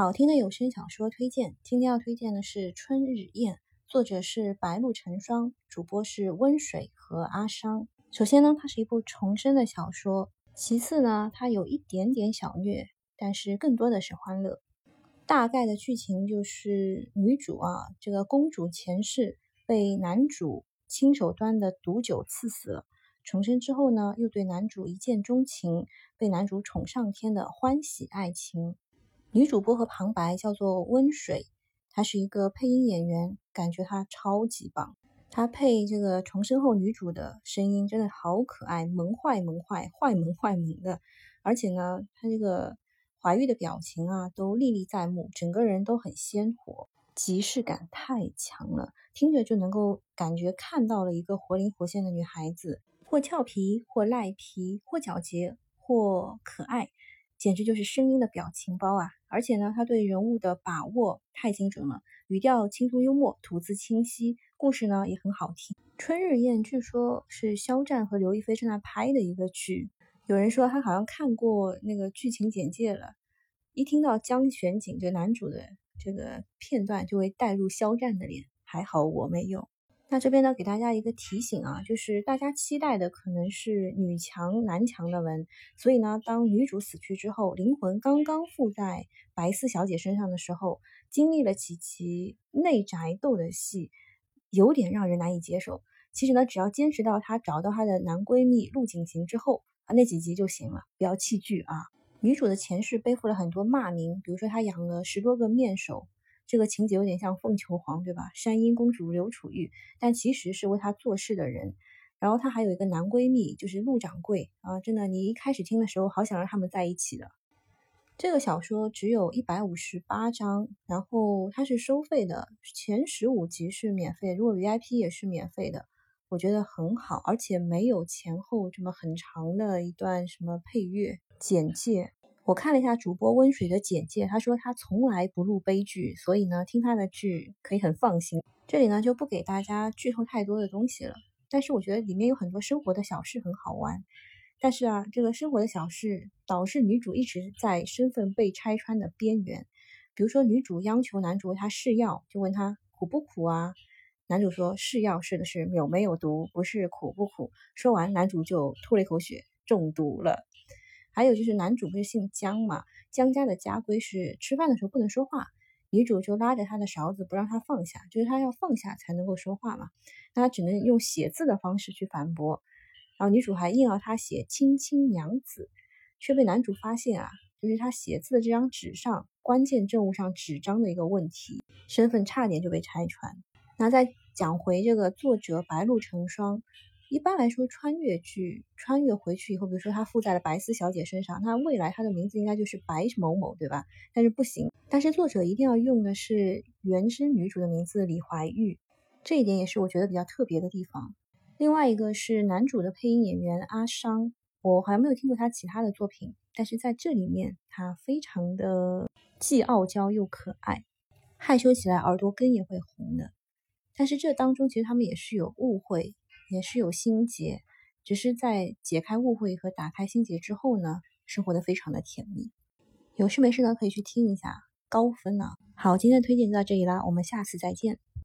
好听的有声小说推荐，今天要推荐的是《春日宴》，作者是白露成霜，主播是温水和阿商。首先呢，它是一部重生的小说；其次呢，它有一点点小虐，但是更多的是欢乐。大概的剧情就是女主啊，这个公主前世被男主亲手端的毒酒刺死了，重生之后呢，又对男主一见钟情，被男主宠上天的欢喜爱情。女主播和旁白叫做温水，她是一个配音演员，感觉她超级棒。她配这个重生后女主的声音真的好可爱，萌坏萌坏，坏萌坏萌的。而且呢，她这个怀孕的表情啊都历历在目，整个人都很鲜活，即视感太强了，听着就能够感觉看到了一个活灵活现的女孩子，或俏皮，或赖皮，或皎洁，或可爱。简直就是声音的表情包啊！而且呢，他对人物的把握太精准了，语调轻松幽默，吐字清晰，故事呢也很好听。《春日宴》据说是肖战和刘亦菲正在拍的一个剧，有人说他好像看过那个剧情简介了，一听到江玄景这男主的这个片段，就会带入肖战的脸，还好我没有。那这边呢，给大家一个提醒啊，就是大家期待的可能是女强男强的文，所以呢，当女主死去之后，灵魂刚刚附在白丝小姐身上的时候，经历了几集内宅斗的戏，有点让人难以接受。其实呢，只要坚持到她找到她的男闺蜜陆景行之后啊，那几集就行了，不要弃剧啊。女主的前世背负了很多骂名，比如说她养了十多个面首。这个情节有点像凤求凰，对吧？山阴公主刘楚玉，但其实是为她做事的人。然后她还有一个男闺蜜，就是陆掌柜啊。真的，你一开始听的时候，好想让他们在一起的。这个小说只有一百五十八章，然后它是收费的，前十五集是免费，如果 VIP 也是免费的。我觉得很好，而且没有前后这么很长的一段什么配乐简介。我看了一下主播温水的简介，他说他从来不录悲剧，所以呢，听他的剧可以很放心。这里呢就不给大家剧透太多的东西了，但是我觉得里面有很多生活的小事很好玩。但是啊，这个生活的小事导致女主一直在身份被拆穿的边缘。比如说，女主央求男主为她试药，就问他苦不苦啊？男主说试药试的是有没有毒，不是苦不苦。说完，男主就吐了一口血，中毒了。还有就是男主不是姓姜嘛？姜家的家规是吃饭的时候不能说话，女主就拉着他的勺子不让他放下，就是他要放下才能够说话嘛。那他只能用写字的方式去反驳，然后女主还硬要他写“亲亲娘子”，却被男主发现啊，就是他写字的这张纸上关键证物上纸张的一个问题，身份差点就被拆穿。那再讲回这个作者白露成霜。一般来说，穿越剧穿越回去以后，比如说他附在了白丝小姐身上，那未来他的名字应该就是白某某，对吧？但是不行，但是作者一定要用的是原生女主的名字李怀玉，这一点也是我觉得比较特别的地方。另外一个是男主的配音演员阿商，我好像没有听过他其他的作品，但是在这里面他非常的既傲娇又可爱，害羞起来耳朵根也会红的。但是这当中其实他们也是有误会。也是有心结，只是在解开误会和打开心结之后呢，生活的非常的甜蜜。有事没事呢，可以去听一下，高分呢。好，今天的推荐就到这里啦，我们下次再见。